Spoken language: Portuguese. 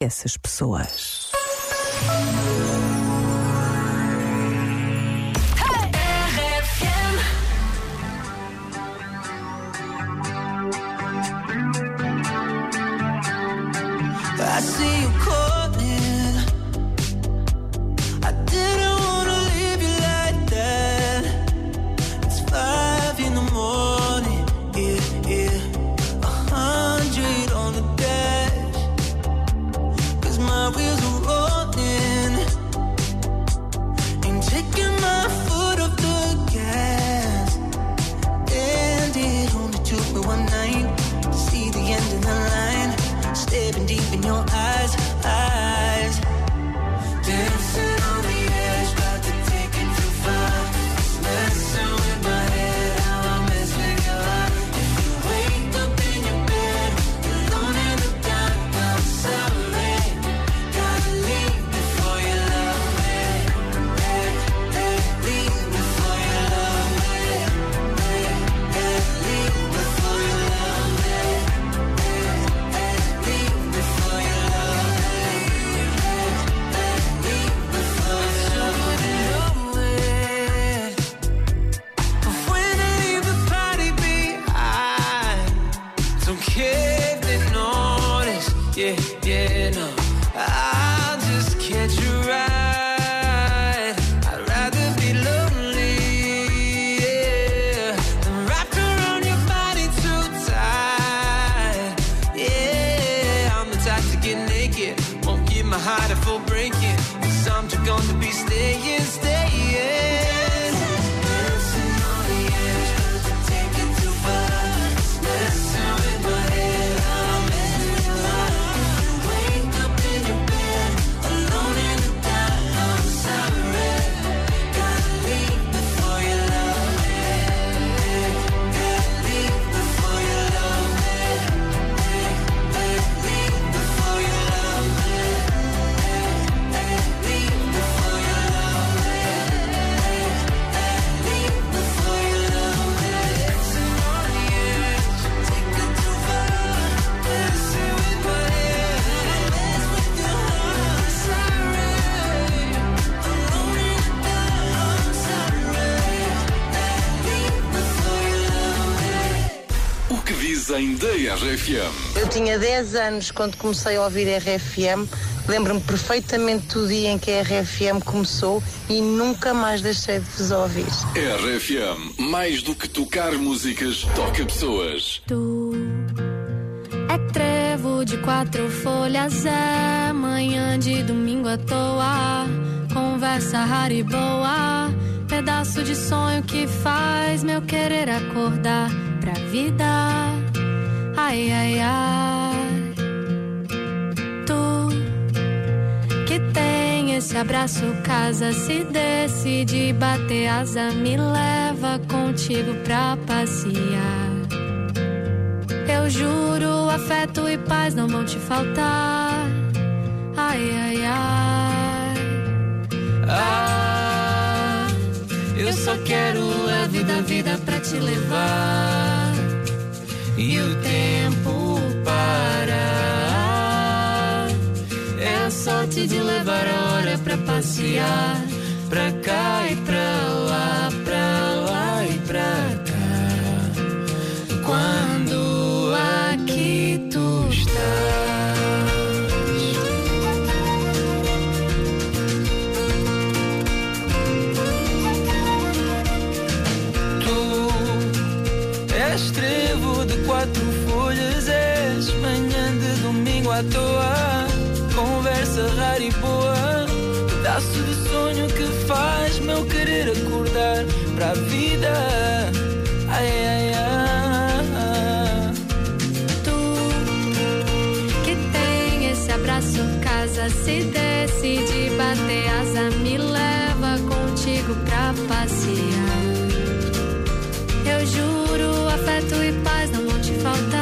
essas pessoas. I see you Yeah, yeah, no. I'll just catch a ride. I'd rather be lonely, yeah, than wrapped around your body too tight. Yeah, I'm the type to get naked, won't give my heart a full breaking. Cause I'm just gonna be staying, staying. Que dizem da RFM? Eu tinha 10 anos quando comecei a ouvir RFM. Lembro-me perfeitamente do dia em que a RFM começou e nunca mais deixei de vos ouvir. RFM, mais do que tocar músicas, toca pessoas. Tu é trevo de quatro folhas, é manhã de domingo à toa. Conversa rara e boa, pedaço de sonho que faz meu querer acordar pra vida. Ai, ai, ai. Tu que tem esse abraço, casa, se decide bater asa, me leva contigo pra passear. Eu juro, afeto e paz não vão te faltar. Ai, ai, ai. Ah, eu só quero a vida, a vida pra te levar. E o tempo parar. É sorte de levar a hora pra passear. Pra cá e pra lá, trevo de quatro folhas, és manhã de domingo à toa. Conversa rara e boa, pedaço de sonho que faz meu querer acordar para a vida. Ai, ai, ai. Tu que tem esse abraço, casa, se decide bater asa, me leva contigo pra passear. Eu juro, afeto e paz não vão te faltar.